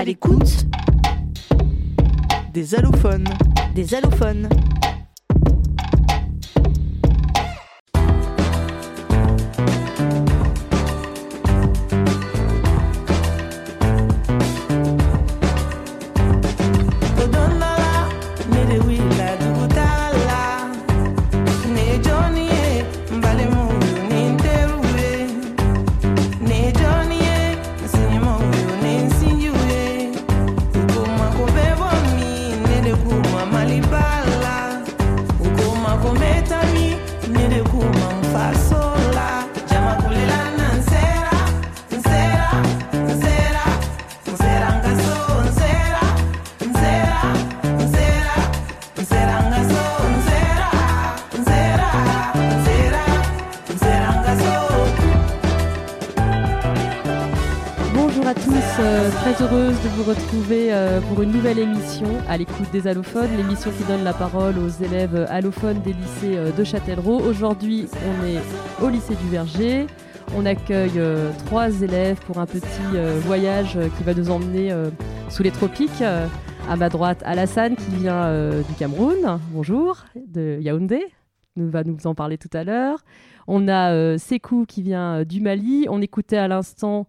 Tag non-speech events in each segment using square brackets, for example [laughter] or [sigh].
À l'écoute Des allophones. des allophones. Euh, très heureuse de vous retrouver euh, pour une nouvelle émission à l'écoute des allophones, l'émission qui donne la parole aux élèves allophones des lycées euh, de Châtellerault. Aujourd'hui, on est au lycée du Verger. On accueille trois élèves pour un petit voyage qui va nous emmener sous les tropiques. À ma droite, Alassane qui vient du Cameroun. Bonjour, de Yaoundé. Va nous en parler tout à l'heure. On a euh, Sekou qui vient du Mali. On écoutait à l'instant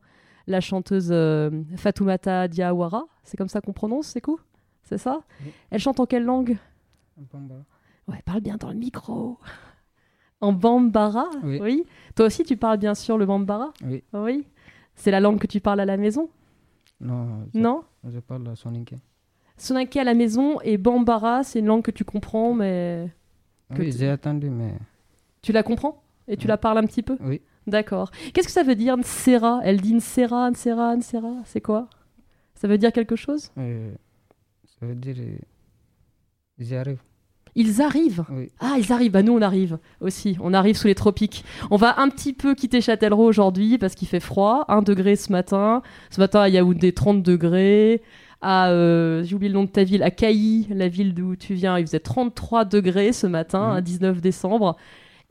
la chanteuse euh, Fatoumata Diawara. C'est comme ça qu'on prononce, Sekou C'est ça? Oui. Elle chante en quelle langue? Ouais, parle bien dans le micro. En bambara? Oui. Toi aussi, tu parles bien sûr le bambara? Oui. Oui. C'est la langue que tu parles à la maison? Non, je, Non? je parle soninké. Sonanké à la maison et bambara, c'est une langue que tu comprends, mais Que Oui, tu- j'ai attendu, mais tu la comprends? Et tu Oui. la parles un petit peu? Oui. D'accord. Qu'est-ce que ça veut dire Nsera? Elle dit Nsera, Nsera, Nsera. C'est quoi? Ça veut dire quelque chose? Euh, ça veut dire. euh, J'y arrive. Ils arrivent? Oui. Ah, ils arrivent. Bah, nous, on arrive aussi. On arrive sous les tropiques. On va un petit peu quitter Châtellerault aujourd'hui parce qu'il fait froid. 1 degré ce matin. Ce matin, à Yaoundé, 30 degrés. À, euh, j'ai oublié le nom de ta ville, à Cailly, la ville d'où tu viens, il faisait 33 degrés ce matin, un 19 décembre.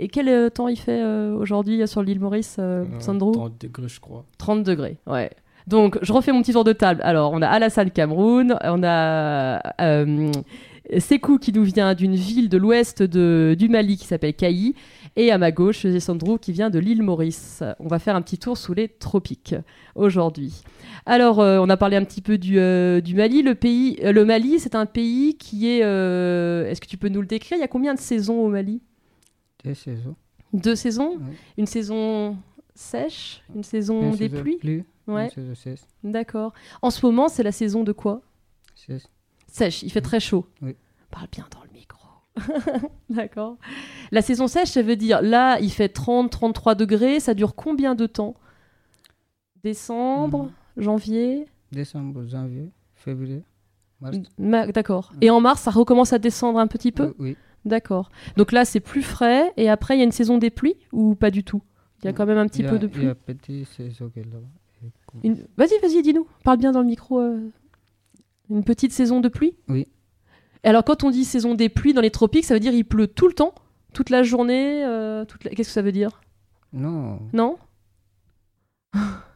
Et quel euh, temps il fait euh, aujourd'hui euh, sur l'île Maurice, Sandro 30 degrés, je crois. 30 degrés, ouais. Donc, je refais mon petit tour de table. Alors, on a Alassane Cameroun, on a euh, Sekou qui nous vient d'une ville de l'ouest du Mali qui s'appelle Kayi. Et à ma gauche, j'ai Sandro qui vient de l'île Maurice. On va faire un petit tour sous les tropiques aujourd'hui. Alors, euh, on a parlé un petit peu du, euh, du Mali. Le, pays, le Mali, c'est un pays qui est... Est-ce que tu peux nous le décrire? Il y a combien de saisons au Mali? Saisons. Deux saisons Oui. Une saison sèche Une saison Une des saison pluies pluie, Ouais. Une saison sèche. D'accord. En ce moment, c'est la saison de quoi sèche. Sèche, il fait très chaud. Oui. Parle bien dans le micro. [laughs] D'accord. La saison sèche, ça veut dire là, il fait 30, 33 degrés. Ça dure combien de temps? Décembre, janvier? Décembre, janvier, février, mars. Ma- D'accord. Et en mars, ça recommence à descendre un petit peu? Euh, Oui. D'accord. Donc là, c'est plus frais. Et après, il y a une saison des pluies ou pas du tout? Il y a quand même un petit a- peu de Il y pluie. Une- Vas-y, vas-y, dis-nous. Parle bien dans le micro. euh. Une petite saison de pluie? Oui. Et alors, quand on dit saison des pluies dans les tropiques, ça veut dire il pleut tout le temps Toute la journée euh, toute la- Qu'est-ce que ça veut dire? Non, Non? [laughs]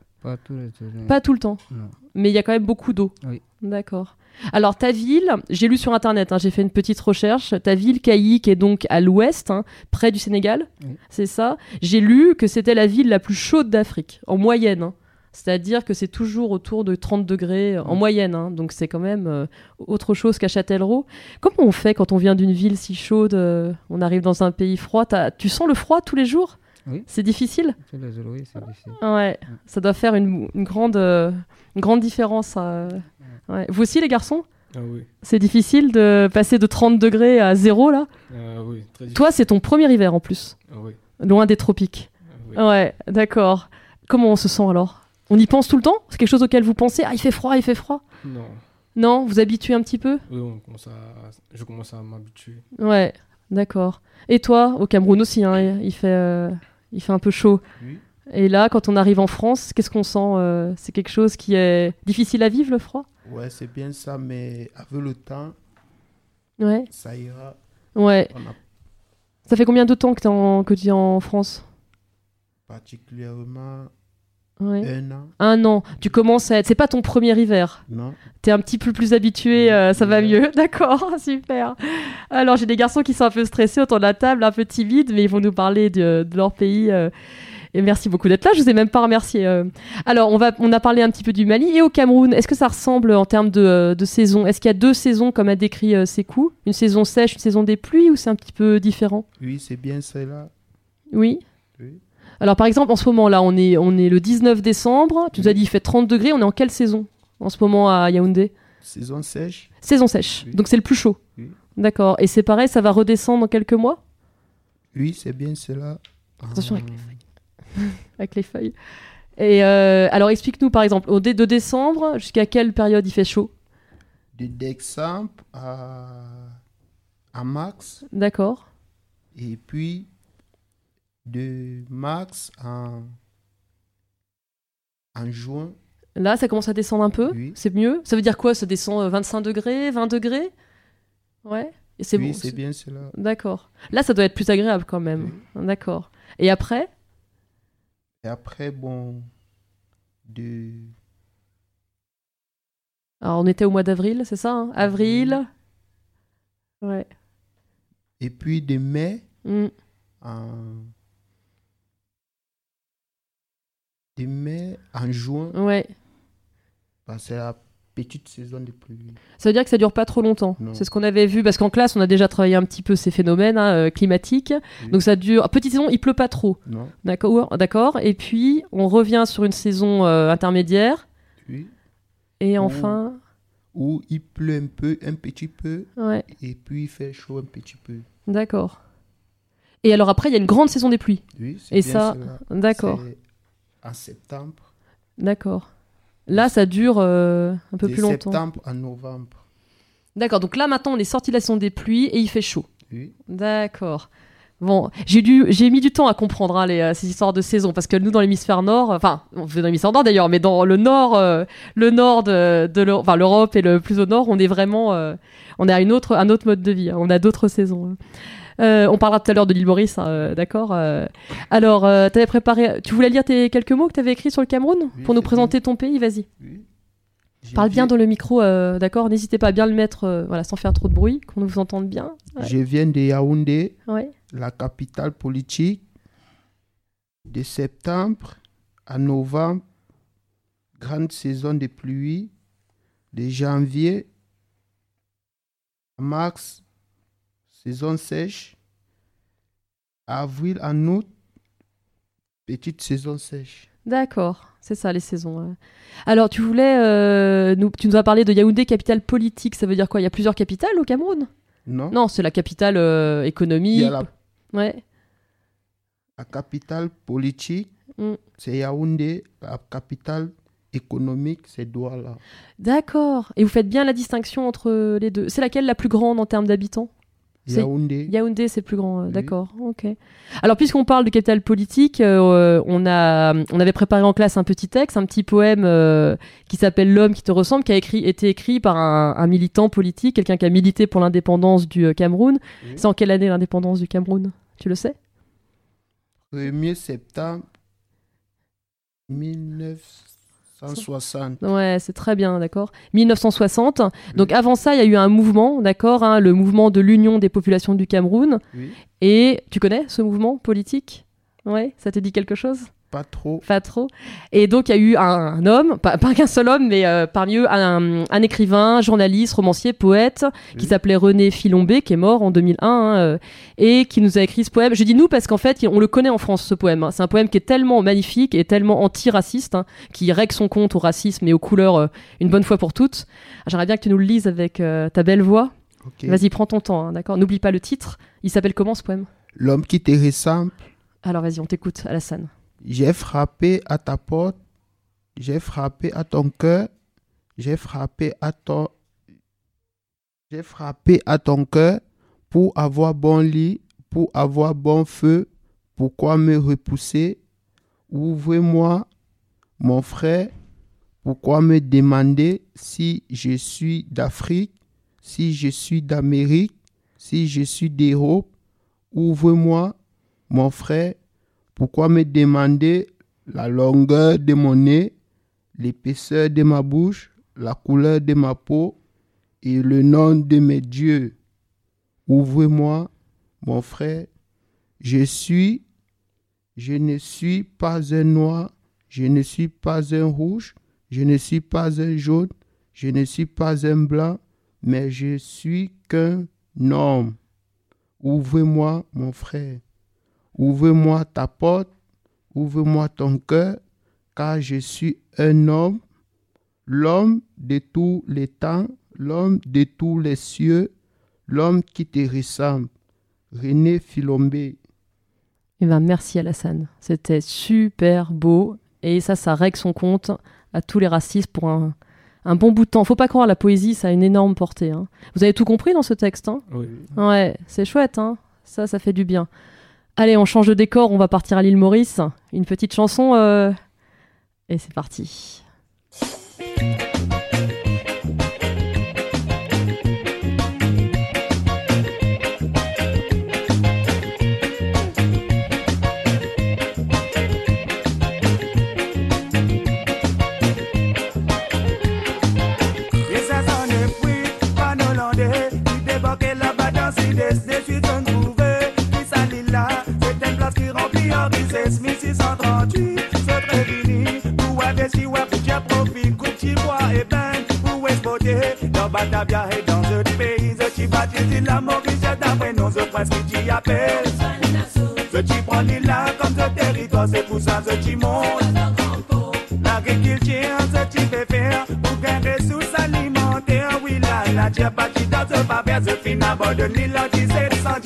pas tout le temps. Non. Mais il y a quand même beaucoup d'eau. Oui. D'accord. Alors, ta ville, j'ai lu sur Internet, hein, j'ai fait une petite recherche. Ta ville, qui est donc à l'ouest, hein, près du Sénégal, Oui. c'est ça? J'ai lu que c'était la ville la plus chaude d'Afrique, en moyenne. hein. C'est-à-dire que c'est toujours autour de 30 degrés euh, en moyenne. hein. Donc, c'est quand même euh, autre chose qu'à Châtellerault. Comment on fait quand on vient d'une ville si chaude euh, On arrive dans un pays froid? Tu sens le froid tous les jours? Oui. C'est difficile oui, c'est difficile. Ouais, ça doit faire une, une grande, euh, une grande différence. euh. Ouais. Vous aussi, les garçons Ah oui. C'est difficile de passer de 30 degrés à 0 là Ah oui, très difficile. Toi, c'est ton premier hiver en plus, Ah oui. loin des tropiques. Oui. Ouais, d'accord. Comment on se sent alors? On y pense tout le temps? C'est quelque chose auquel vous pensez? Ah, il fait froid, il fait froid? Non. Non Vous habituez un petit peu? Oui, on commence à... je commence à m'habituer. Ouais, d'accord. Et toi, au Cameroun aussi, hein, il, fait, euh, il fait un peu chaud. Oui. Et là, quand on arrive en France, qu'est-ce qu'on sent euh, C'est quelque chose qui est difficile à vivre, le froid? Ouais, c'est bien ça, mais avec le temps, Ouais. ça ira. Ouais. A Ça fait combien de temps que, t'es en, que tu es en France? Particulièrement Ouais. un an. Un an. Tu commences à être. C'est pas ton premier hiver. Non. T'es un petit peu plus habitué, euh, ça va mieux. [laughs] D'accord, super. Alors, j'ai des garçons qui sont un peu stressés autour de la table, un peu timides, mais ils vont nous parler de, de leur pays. euh, et merci beaucoup d'être là. Je vous ai même pas remercié. euh. Alors, on, va, on a parlé un petit peu du Mali et au Cameroun. Est-ce que ça ressemble en termes de, euh, de saison? Est-ce qu'il y a deux saisons, comme a décrit euh, Sekou Une saison sèche, une saison des pluies, ou c'est un petit peu différent? Oui, c'est bien cela. Oui. Oui. Alors, par exemple, en ce moment-là, on est, on est le 19 décembre. Tu nous as dit il fait 30 degrés. On est en quelle saison en ce moment à Yaoundé? Saison sèche. Saison sèche. Oui. Donc c'est le plus chaud. Oui. D'accord. Et c'est pareil, ça va redescendre dans quelques mois? Oui, c'est bien cela. Attention avec Ah, les feuilles. [laughs] avec les feuilles. Et euh, alors explique-nous par exemple, au dé de décembre, jusqu'à quelle période il fait chaud? De décembre à, à max. D'accord. Et puis de max en, en juin. Là, ça commence à descendre un peu. Oui. C'est mieux. Ça veut dire quoi Ça descend euh, 25 degrés, 20 degrés? Ouais. Et c'est oui, bon. c'est bien cela. D'accord. Là, ça doit être plus agréable quand même. D'accord. Et après? Et après, bon, de Alors, on était au mois d'avril, c'est ça hein? Avril. Ouais. et puis de mai Mm. en de mai en juin, Ouais. bah, c'est la petite saison de pluie. Ça veut dire que ça dure pas trop longtemps. Non. C'est ce qu'on avait vu parce qu'en classe, on a déjà travaillé un petit peu ces phénomènes hein, euh, climatiques. Oui. Donc ça dure. Petite saison, il pleut pas trop. Non, D'accord. D'accord. Et puis on revient sur une saison euh, intermédiaire. oui. Et enfin, Où il pleut un peu, un petit peu, ouais. et puis il fait chaud un petit peu. D'accord. Et alors après, il y a une grande saison des pluies. Oui, c'est Et bien ça. D'accord. En septembre. D'accord. Là, ça dure euh, un peu de plus longtemps. septembre à novembre. D'accord. Donc là, maintenant, on est sorti de la saison des pluies et il fait chaud. Oui. D'accord. Bon, j'ai dû, j'ai mis du temps à comprendre hein, les, euh, ces histoires de saison parce que nous dans l'hémisphère nord, euh, enfin, on fait dans l'hémisphère nord d'ailleurs, mais dans le nord, euh, le nord de, l'Europe et le plus au nord, on est vraiment, euh, on est à une autre, un autre mode de vie. hein, on a d'autres saisons. hein. Euh, on parlera tout à l'heure de l'île Maurice, hein, euh, d'accord. euh. alors, euh, t'avais préparé, tu voulais lire tes quelques mots que t'avais écrits sur le Cameroun Oui, pour nous présenter ton pays, vas-y. oui. Parle bien dans le micro, d'accord. N'hésitez pas à bien le mettre, voilà, sans faire trop de bruit, qu'on vous entende bien. Ouais. Je viens de Yaoundé, Ouais. la capitale politique. De septembre à novembre, grande saison de pluie. De janvier à mars, saison sèche. Avril à août, petite saison sèche. D'accord, c'est ça les saisons. ouais. Alors tu voulais, euh, nous, tu nous as parlé de Yaoundé, capitale politique. Ça veut dire quoi? Il y a plusieurs capitales au Cameroun? Non, Non, c'est la capitale euh, il économique. y a la, Ouais. la capitale politique, Mm. c'est Yaoundé. La capitale économique, c'est Douala. D'accord. Et vous faites bien la distinction entre les deux. C'est laquelle la plus grande en termes d'habitants? Yaoundé. Yaoundé, c'est plus grand. euh, Oui. D'accord. Ok. Alors puisqu'on parle de capitale politique, euh, on a, on avait préparé en classe un petit texte, un petit poème euh, qui s'appelle L'homme qui te ressemble, qui a écrit, été écrit par un, un militant politique, quelqu'un qui a milité pour l'indépendance du Cameroun. C'est en quelle année l'indépendance du Cameroun? Tu le sais? 1er septembre 1960. Ouais, c'est très bien, d'accord. 1960. Donc avant ça, il y a eu un mouvement, d'accord, hein, le mouvement de l'Union des populations du Cameroun. Oui. Et tu connais ce mouvement politique? Ouais, ça te dit quelque chose? Pas trop. Pas trop. Et donc, il y a eu un, un homme, pas, pas qu'un seul homme, mais euh, parmi eux, un, un écrivain, journaliste, romancier, poète, qui s'appelait René Filombé, qui est mort en 2001, hein, euh, et qui nous a écrit ce poème. Je dis nous parce qu'en fait, on le connaît en France, ce poème. hein. C'est un poème qui est tellement magnifique et tellement anti-raciste, hein, qui règle son compte au racisme et aux couleurs euh, une bonne fois pour toutes. J'aimerais bien que tu nous le lises avec euh, ta belle voix. Vas-y, prends ton temps, hein, d'accord N'oublie pas le titre. Il s'appelle comment ce poème? L'homme qui te ressemble, Alors vas-y, on t'écoute, Alassane. J'ai frappé à ta porte, j'ai frappé à ton cœur, j'ai frappé à ton j'ai frappé à ton cœur pour avoir bon lit, pour avoir bon feu, pourquoi me repousser. Ouvrez-moi, mon frère, pourquoi me demander si je suis d'Afrique, si je suis d'Amérique, si je suis d'Europe. Ouvre-moi, mon frère, pourquoi me demander la longueur de mon nez, l'épaisseur de ma bouche, la couleur de ma peau et le nom de mes dieux? Ouvrez-moi, mon frère, je suis, je ne suis pas un noir, je ne suis pas un rouge, je ne suis pas un jaune, je ne suis pas un blanc, mais je suis qu'un homme. Ouvre-moi, mon frère. Ouvre-moi ta porte, ouvre-moi ton cœur, car je suis un homme, l'homme de tous les temps, l'homme de tous les cieux, l'homme qui te ressemble. René Philombé. Eh ben, merci Alassane. C'était super beau. Et ça, ça règle son compte à tous les racistes pour un, un bon bout de temps. Faut pas croire, la poésie, ça a une énorme portée. hein. Vous avez tout compris dans ce texte hein? Oui. Ouais, c'est chouette, hein ça, ça fait du bien. Allez, on change de décor, on va partir à l'île Maurice. Une petite chanson, euh, et c'est parti. Ce papier, ce fin à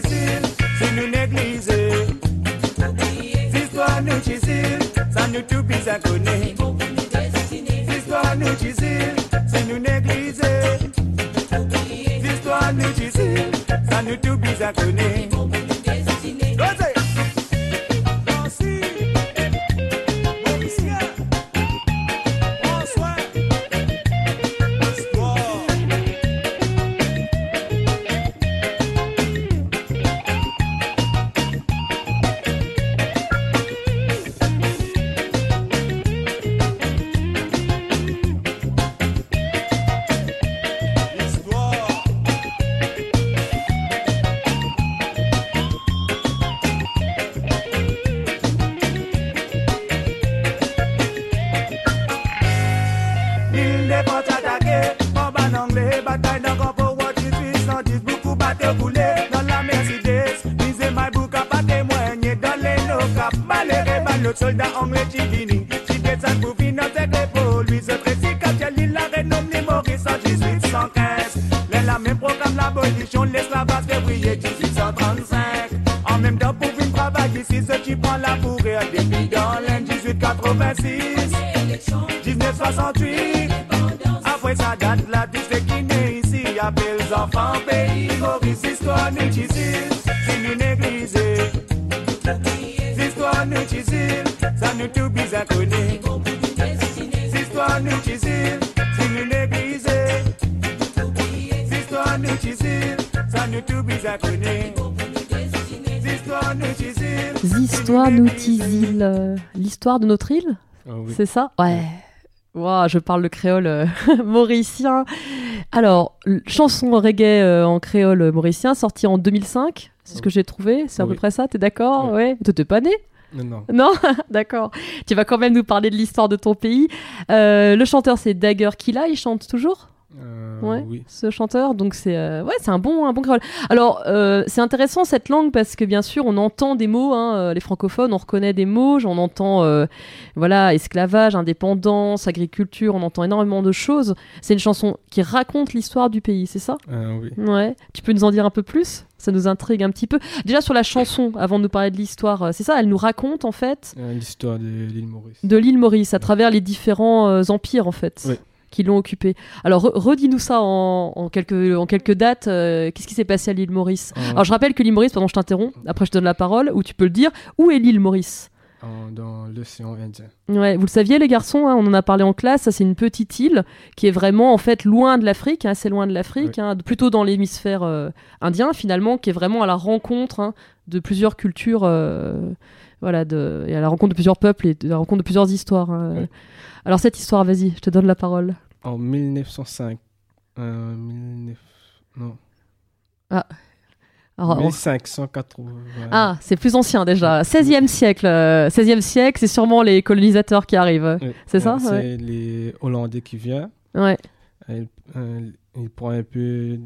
difficile, si nous négliger, histoire nous difficile, ça nous tout bizarre connaît. L'histoire nous difficile, si nous négliger. L'histoire nous difficile, ça nous tout connaît. Osez. Histoire nous difficile Si nous négliger Histoire nous difficile Ça nous tout bizarre connaît Histoire nous difficile Histoire nous Tizil. L'histoire de notre île Ah oui. C'est ça? Ouais. Ouah, je parle le créole euh, [laughs] mauricien. Alors, chanson reggae euh, en créole mauricien, sortie en 2005. C'est ce que j'ai trouvé. C'est à peu près ça. T'es d'accord? Oui. Ouais. T'étais pas né? Non, non. [laughs] D'accord. Tu vas quand même nous parler de l'histoire de ton pays. Euh, le chanteur, c'est Dagger Killa. Il chante toujours? Euh, Ouais. Oui. ce chanteur. Donc c'est euh, ouais, c'est un bon un bon créole. Alors euh, c'est intéressant cette langue parce que bien sûr on entend des mots. hein, les francophones, on reconnaît des mots. J'en entends euh, voilà esclavage, indépendance, agriculture. On entend énormément de choses. C'est une chanson qui raconte l'histoire du pays, c'est ça? Oui. Ouais. Tu peux nous en dire un peu plus? Ça nous intrigue un petit peu. Déjà sur la chanson, avant de nous parler de l'histoire, c'est ça? Elle nous raconte en fait L'histoire de l'île Maurice. de l'île Maurice à travers les différents empires en fait. Qui l'ont occupé. Alors re- redis-nous ça en, en quelques en quelques dates. euh, Qu'est-ce qui s'est passé à l'île Maurice En- Alors je rappelle que l'île Maurice, pardon, je t'interromps. Après je te donne la parole ou tu peux le dire. Où est l'île Maurice en- dans l'océan Indien. Ouais, vous le saviez les garçons, hein, on en a parlé en classe. Ça c'est une petite île qui est vraiment en fait loin de l'Afrique, hein, assez loin de l'Afrique, hein, plutôt dans l'hémisphère euh, indien finalement, qui est vraiment à la rencontre hein, de plusieurs cultures. euh, voilà, de, et à la rencontre de plusieurs peuples et de la rencontre de plusieurs histoires. hein. Ouais. Alors cette histoire, vas-y, je te donne la parole. En 1905. Euh, 19... Non. Alors, on- 1580. Ah, c'est plus ancien déjà. 16e siècle. euh, 16e siècle, c'est sûrement les colonisateurs qui arrivent. C'est ça C'est Ouais. les Hollandais qui viennent. Ouais, euh, il prend un peu.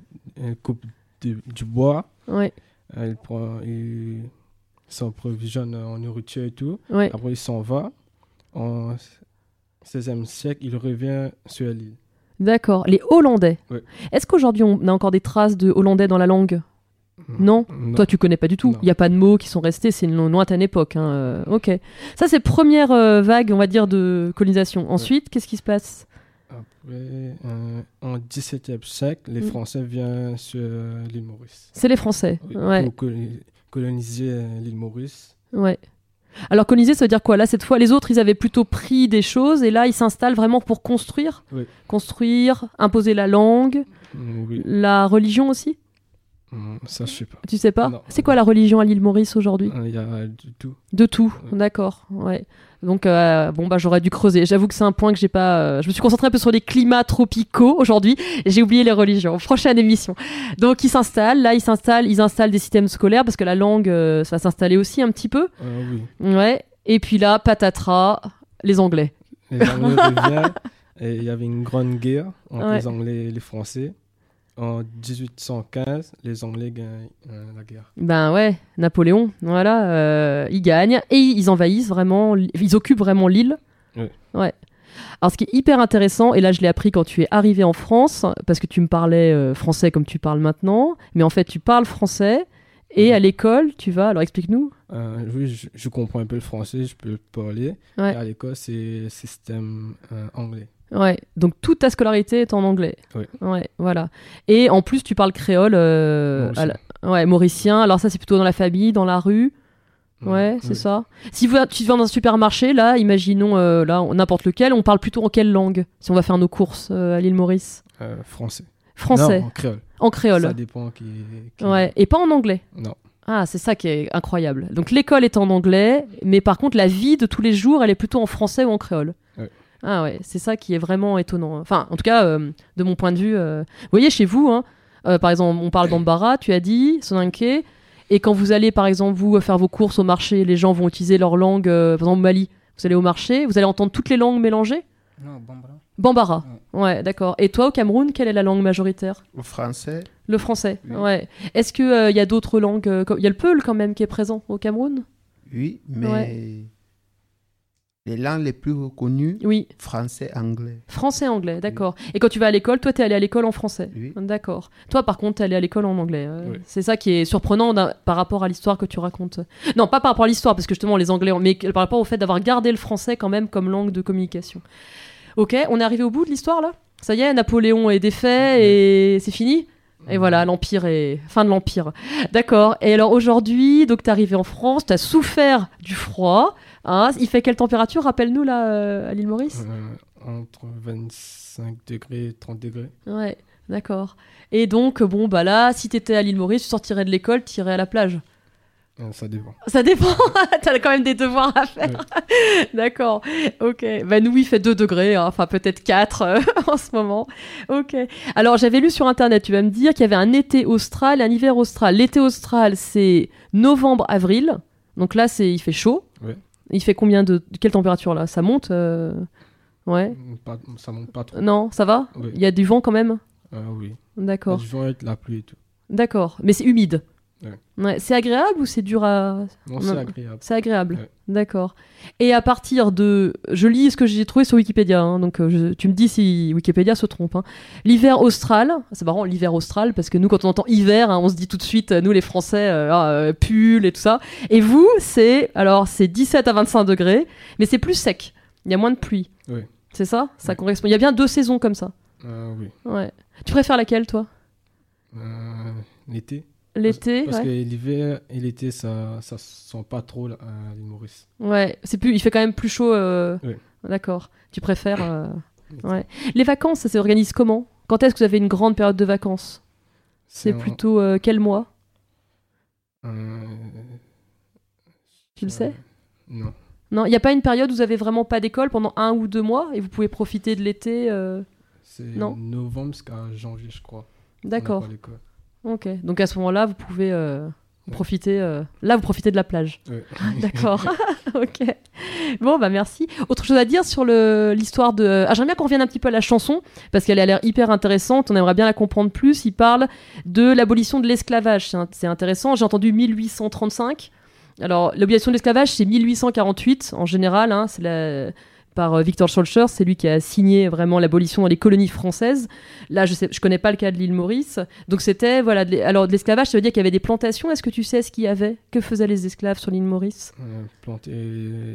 Coupe du, du bois. ouais, Euh, Il prend. Il s'approvisionne en nourriture et tout. ouais. Après, il s'en va. En 16e siècle, il revient sur l'île. D'accord. Les Hollandais. Ouais. Est-ce qu'aujourd'hui on a encore des traces de Hollandais dans la langue? Non? Toi, tu connais pas du tout. Il n'y a pas de mots qui sont restés. C'est une lointaine époque. hein, euh, Ok. Ça, c'est première euh, vague, on va dire, de colonisation. Ensuite, qu'est-ce qui se passe? Après, euh, en 17e siècle, les Mm. Français viennent sur l'île Maurice. C'est les Français. Oui, Ouais. Pour colo- coloniser euh, l'île Maurice. Ouais. Alors coloniser, ça veut dire quoi? Là, cette fois, les autres, ils avaient plutôt pris des choses et là, ils s'installent vraiment pour construire. Oui. Construire, imposer la langue, Oui, la religion aussi? Ça je sais pas. Tu sais pas. C'est quoi la religion à l'île Maurice aujourd'hui Euh, Il y a du tout. De tout, d'accord. Ouais. Donc euh, bon bah j'aurais dû creuser. J'avoue que c'est un point que j'ai pas. euh, je me suis concentrée un peu sur les climats tropicaux aujourd'hui. J'ai oublié les religions. Prochaine émission. Donc ils s'installent. Là ils s'installent. Ils installent des systèmes scolaires parce que la langue euh, ça va s'installer aussi un petit peu. Euh, oui. Ouais. Et puis là patatras les Anglais. Les Anglais [laughs] il y avait une grande guerre entre Ouais. les Anglais et les Français. En 1815, les Anglais gagnent euh, la guerre. Ben ouais, Napoléon, voilà, euh, ils gagnent et ils envahissent vraiment, ils occupent vraiment l'île. Oui. Ouais. Alors ce qui est hyper intéressant, et là je l'ai appris quand tu es arrivé en France, parce que tu me parlais euh, français comme tu parles maintenant, mais en fait tu parles français et à l'école tu vas, alors explique-nous. Euh, oui, je, je comprends un peu le français, je peux le parler. Ouais. Et à l'école, c'est système euh, anglais. Ouais, donc toute ta scolarité est en anglais. Oui. Ouais, voilà. Et en plus tu parles créole, euh, Mauricien. la- ouais, mauricien. Alors ça c'est plutôt dans la famille, dans la rue. Ouais, c'est oui. ça. Si vous, tu vas dans un supermarché, là, imaginons euh, là n'importe lequel, on parle plutôt en quelle langue Si on va faire nos courses euh, à l'île Maurice? Français. Français, Non, en créole. en créole. Ça dépend qui. qui- Ouais, et pas en anglais? Non. Ah, c'est ça qui est incroyable. Donc l'école est en anglais, mais par contre la vie de tous les jours, elle est plutôt en français ou en créole. Ah ouais, c'est ça qui est vraiment étonnant. Enfin, en tout cas, euh, de mon point de vue, euh, vous voyez chez vous, hein, euh, par exemple, on parle d'Ambara, tu as dit, Sonanke, et quand vous allez, par exemple, vous faire vos courses au marché, les gens vont utiliser leur langue, euh, par exemple au Mali, vous allez au marché, vous allez entendre toutes les langues mélangées? Non, Bambara. Bambara. Ouais, d'accord. Et toi, au Cameroun, quelle est la langue majoritaire? Au français, Le français. Oui. Ouais. Est-ce qu'il y a d'autres langues euh, Il y a le Peul quand même qui est présent au Cameroun? Oui, mais les langues les plus reconnues, Oui. français, anglais. Français, anglais, d'accord. Et quand tu vas à l'école, toi, t'es allé à l'école en français Oui. D'accord. Toi, par contre, t'es allé à l'école en anglais. euh, Oui. C'est ça qui est surprenant par rapport à l'histoire que tu racontes. Non, pas par rapport à l'histoire, parce que justement, les anglais, ont- mais par rapport au fait d'avoir gardé le français quand même comme langue de communication. Ok, on est arrivé au bout de l'histoire là? Ça y est, Napoléon est défait et c'est fini? Et voilà, l'Empire est. Fin de l'Empire. D'accord. Et alors aujourd'hui, donc t'es arrivé en France, t'as souffert du froid. Hein Il fait quelle température Rappelle-nous là, euh, à l'île Maurice? Euh, entre 25 degrés et 30 degrés. Ouais, d'accord. Et donc, bon, bah là, si t'étais à l'île Maurice, tu sortirais de l'école, tu irais à la plage? Euh, ça dépend. Ça dépend, [laughs] t'as quand même des devoirs à faire. [laughs] d'accord, ok. Bah nous, il fait 2 degrés, hein. enfin peut-être 4 euh, [laughs] en ce moment. Ok. Alors, j'avais lu sur Internet, tu vas me dire qu'il y avait un été austral et un hiver austral. L'été austral, c'est novembre-avril. Donc là, c'est il fait chaud. Ouais. Il fait combien de... Quelle température là? Ça monte euh, Ouais. Pas- ça monte pas trop. Non, ça va? Il y a du vent quand même? Ah oui. D'accord. Du vent avec la pluie et tout. D'accord. Mais c'est humide. Ouais. Ouais, C'est agréable ou c'est dur à. Non, c'est agréable. C'est agréable. Ouais. D'accord. Et à partir de. Je lis ce que j'ai trouvé sur Wikipédia, hein, donc euh, je- tu me dis si Wikipédia se trompe. hein. L'hiver austral, c'est marrant, l'hiver austral, parce que nous, quand on entend hiver, hein, on se dit tout de suite, euh, nous les Français, euh, ah, euh, pull et tout ça. Et vous, c'est. Alors, c'est 17 à 25 degrés, mais c'est plus sec. Il y a moins de pluie. C'est ça? Ça correspond. Il y a bien deux saisons comme ça. Ah oui. Ouais. Tu préfères laquelle, toi? Euh, l'été. L'été Parce ouais. que l'hiver et l'été, ça ça se sent pas trop là, à l'île Maurice. Ouais, c'est plus, il fait quand même plus chaud. euh. D'accord. Tu préfères. euh, [coughs] ouais. Les vacances, ça s'organise comment? Quand est-ce que vous avez une grande période de vacances? C'est plutôt euh, quel mois? Euh, Tu le euh, sais Non. Non, il n'y a pas une période où vous avez vraiment pas d'école pendant un ou deux mois et vous pouvez profiter de l'été. euh, C'est Non? novembre jusqu'à janvier, je crois. On n'a D'accord. pas l'école. Ok. Donc à ce moment-là, vous pouvez euh, profiter. euh, Là, vous profitez de la plage. Ouais. [laughs] D'accord. [laughs] ok. Bon, bah merci. Autre chose à dire sur l'histoire de. Ah, j'aimerais bien qu'on revienne un petit peu à la chanson, parce qu'elle a l'air hyper intéressante. On aimerait bien la comprendre plus. Il parle de l'abolition de l'esclavage. C'est intéressant. J'ai entendu 1835. Alors, l'abolition de l'esclavage, c'est 1848 en général. hein, c'est la- par euh, Victor Schœlcher, c'est lui qui a signé vraiment l'abolition dans les colonies françaises. Là, je je connais pas le cas de l'île Maurice. Donc c'était voilà. de alors de l'esclavage, ça veut dire qu'il y avait des plantations. Est-ce que tu sais ce qu'il y avait? Que faisaient les esclaves sur l'île Maurice? Euh, planter euh,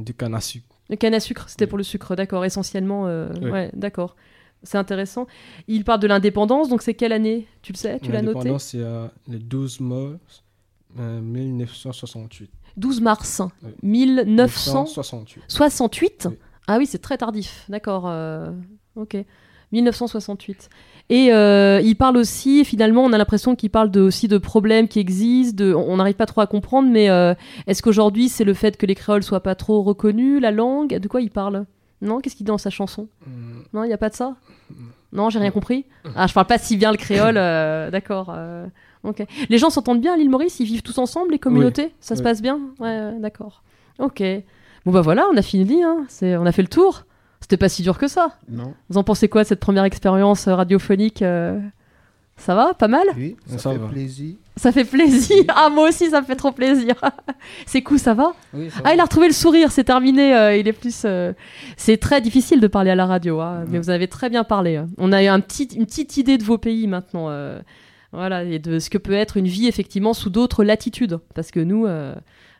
du canne à sucre. le canne à sucre, c'était Oui. pour le sucre, d'accord, essentiellement. euh, Oui. Ouais, d'accord. C'est intéressant. Il parle de l'indépendance, donc c'est quelle année? Tu le sais? Tu l'as noté? L'indépendance, c'est euh, le 12 mars euh, 1968. 12 mars Oui. 1968. 1968. Oui. Ah oui, c'est très tardif, d'accord. euh, Ok. 1968. Et euh, il parle aussi, finalement, on a l'impression qu'il parle de, aussi de problèmes qui existent, de, on n'arrive pas trop à comprendre, mais euh, est-ce qu'aujourd'hui c'est le fait que les créoles soient pas trop reconnus, la langue? De quoi il parle? Non? Qu'est-ce qu'il dit dans sa chanson? Hum, Non, il n'y a pas de ça? Non, j'ai rien compris? Ah, je parle pas si bien le créole, euh, d'accord. Euh, ok. Les gens s'entendent bien à l'île Maurice Ils vivent tous ensemble, les communautés? Ça se Oui. passe bien? Ouais, ouais, d'accord. Ok. Bon, bah voilà, on a fini, hein. C'est- on a fait le tour. C'était pas si dur que ça. Non Vous en pensez quoi de cette première expérience euh, radiophonique euh, Ça va? Pas mal? Oui, ça, Ça fait va. plaisir. Ça fait plaisir Ah, moi aussi, ça me fait trop plaisir [laughs] C'est cool, ça va? Oui, ça ah, va. il a retrouvé le sourire, c'est terminé. euh, il est plus. euh, C'est très difficile de parler à la radio, hein, mais vous avez très bien parlé. hein. On a un petit, une petite idée de vos pays maintenant, euh, voilà, et de ce que peut être une vie effectivement sous d'autres latitudes, parce que nous, euh,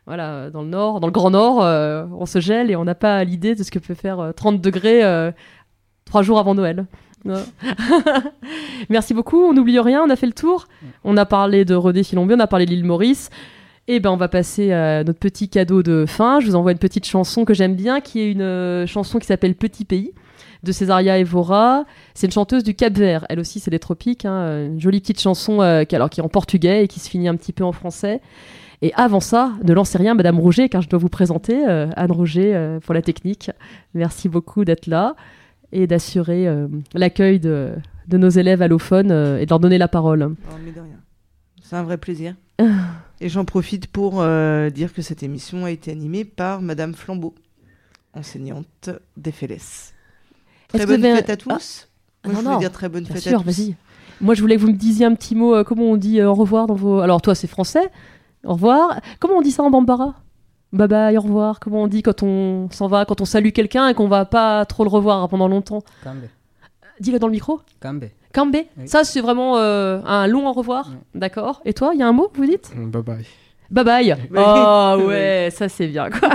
voilà, dans le nord, dans le grand nord, euh, on se gèle et on n'a pas l'idée de ce que peut faire euh, 30 degrés euh, trois jours avant Noël. [laughs] Merci beaucoup. On n'oublie rien. On a fait le tour. On a parlé de Redé Filombier, on a parlé de l'île Maurice. Et ben, on va passer à notre petit cadeau de fin. Je vous envoie une petite chanson que j'aime bien, qui est une chanson qui s'appelle Petit Pays de Césaria Evora. C'est une chanteuse du Cap Vert. Elle aussi, c'est des tropiques. hein. Une jolie petite chanson euh, qui, alors, qui est en portugais et qui se finit un petit peu en français. Et avant ça, ne lancez rien, Madame Rouget, car je dois vous présenter euh, Anne Rouget euh, pour la technique. Merci beaucoup d'être là et d'assurer l'accueil de, de nos élèves allophones et de leur donner la parole. Oh, mais de rien. C'est un vrai plaisir. [sighs] Et j'en profite pour dire que cette émission a été animée par Madame Flambeau, enseignante d'FLS. Est-ce Très que bonne fête à tous. Ah, Moi, non, je voulais non. dire très bonne fête sûr, à tous. vas-y. Moi, je voulais que vous me disiez un petit mot. euh, comment on dit euh, au revoir dans vos. Alors, toi, c'est français. Au revoir. Comment on dit ça en bambara? Bye bye, au revoir. Comment on dit quand on s'en va, quand on salue quelqu'un et qu'on va pas trop le revoir pendant longtemps? Kambe. Dis-le dans le micro. Kambe. Kambe. Oui. Ça, c'est vraiment euh, un long au revoir. Oui. D'accord. Et toi, il y a un mot que vous dites? Hum, Bye bye. Bye bye. Oh [laughs] ouais, ça c'est bien quoi.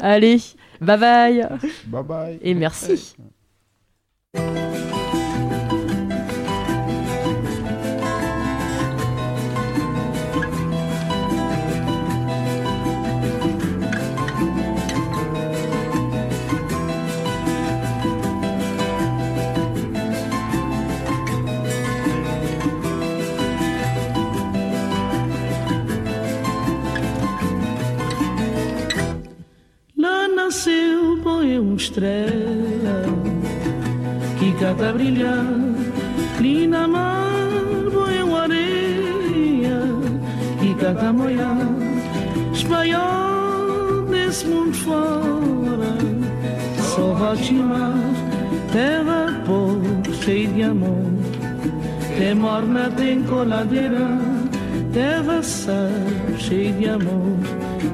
Allez, bye bye Bye bye. et merci. Lá nasceu, põe uma estrela cata a brilhar. Ali na mar, uma areia que cata a moiar. Espanhol desse mundo fora, sorrote mar, terra pobre, cheia de amor. Tem morna, tem coladeira, terra sal, cheia de amor.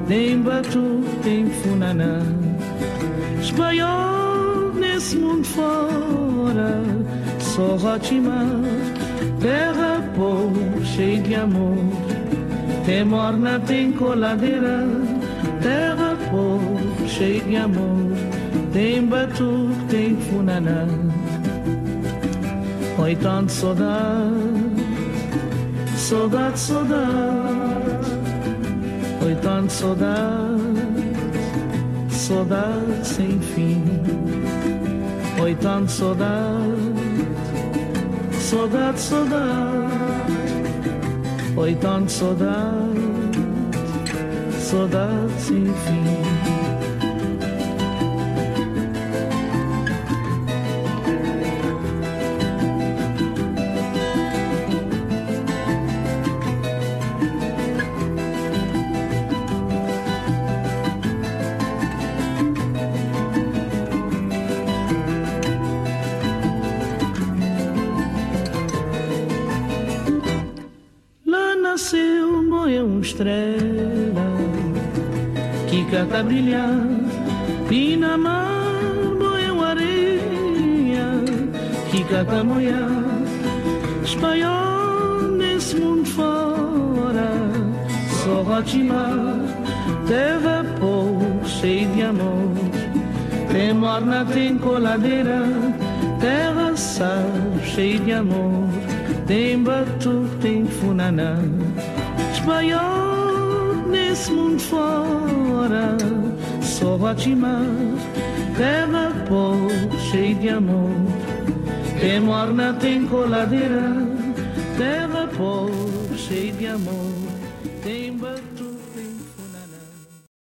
Tem batu, tem funaná. Espanhol nesse fora, sorrote mar, terra pobre, cheia de amor. Tem morna, tem coladeira, terra pobre, cheia de amor. Tem batu, tem funaná. Oi, tanto saudade, saudade, saudade. Oi, tanto saudade, saudade sem fim. Oi, tanto saudade, saudade, saudade. Oi, tanto saudade, saudade sem fim. Morreu uma estrela que canta brilhar. Pinamar, morreu areia que canta moiar. Espanhol nesse mundo fora, só rotimar. Terra povo, cheio de amor. Tem morna, tem coladeira, terra sal, cheio de amor. Tem batu, tem funaná. Espanhol nesse mundo fora, só batimar. Terra povo, cheio de amor. Tem morna, tem coladeira, terra povo, cheio de amor.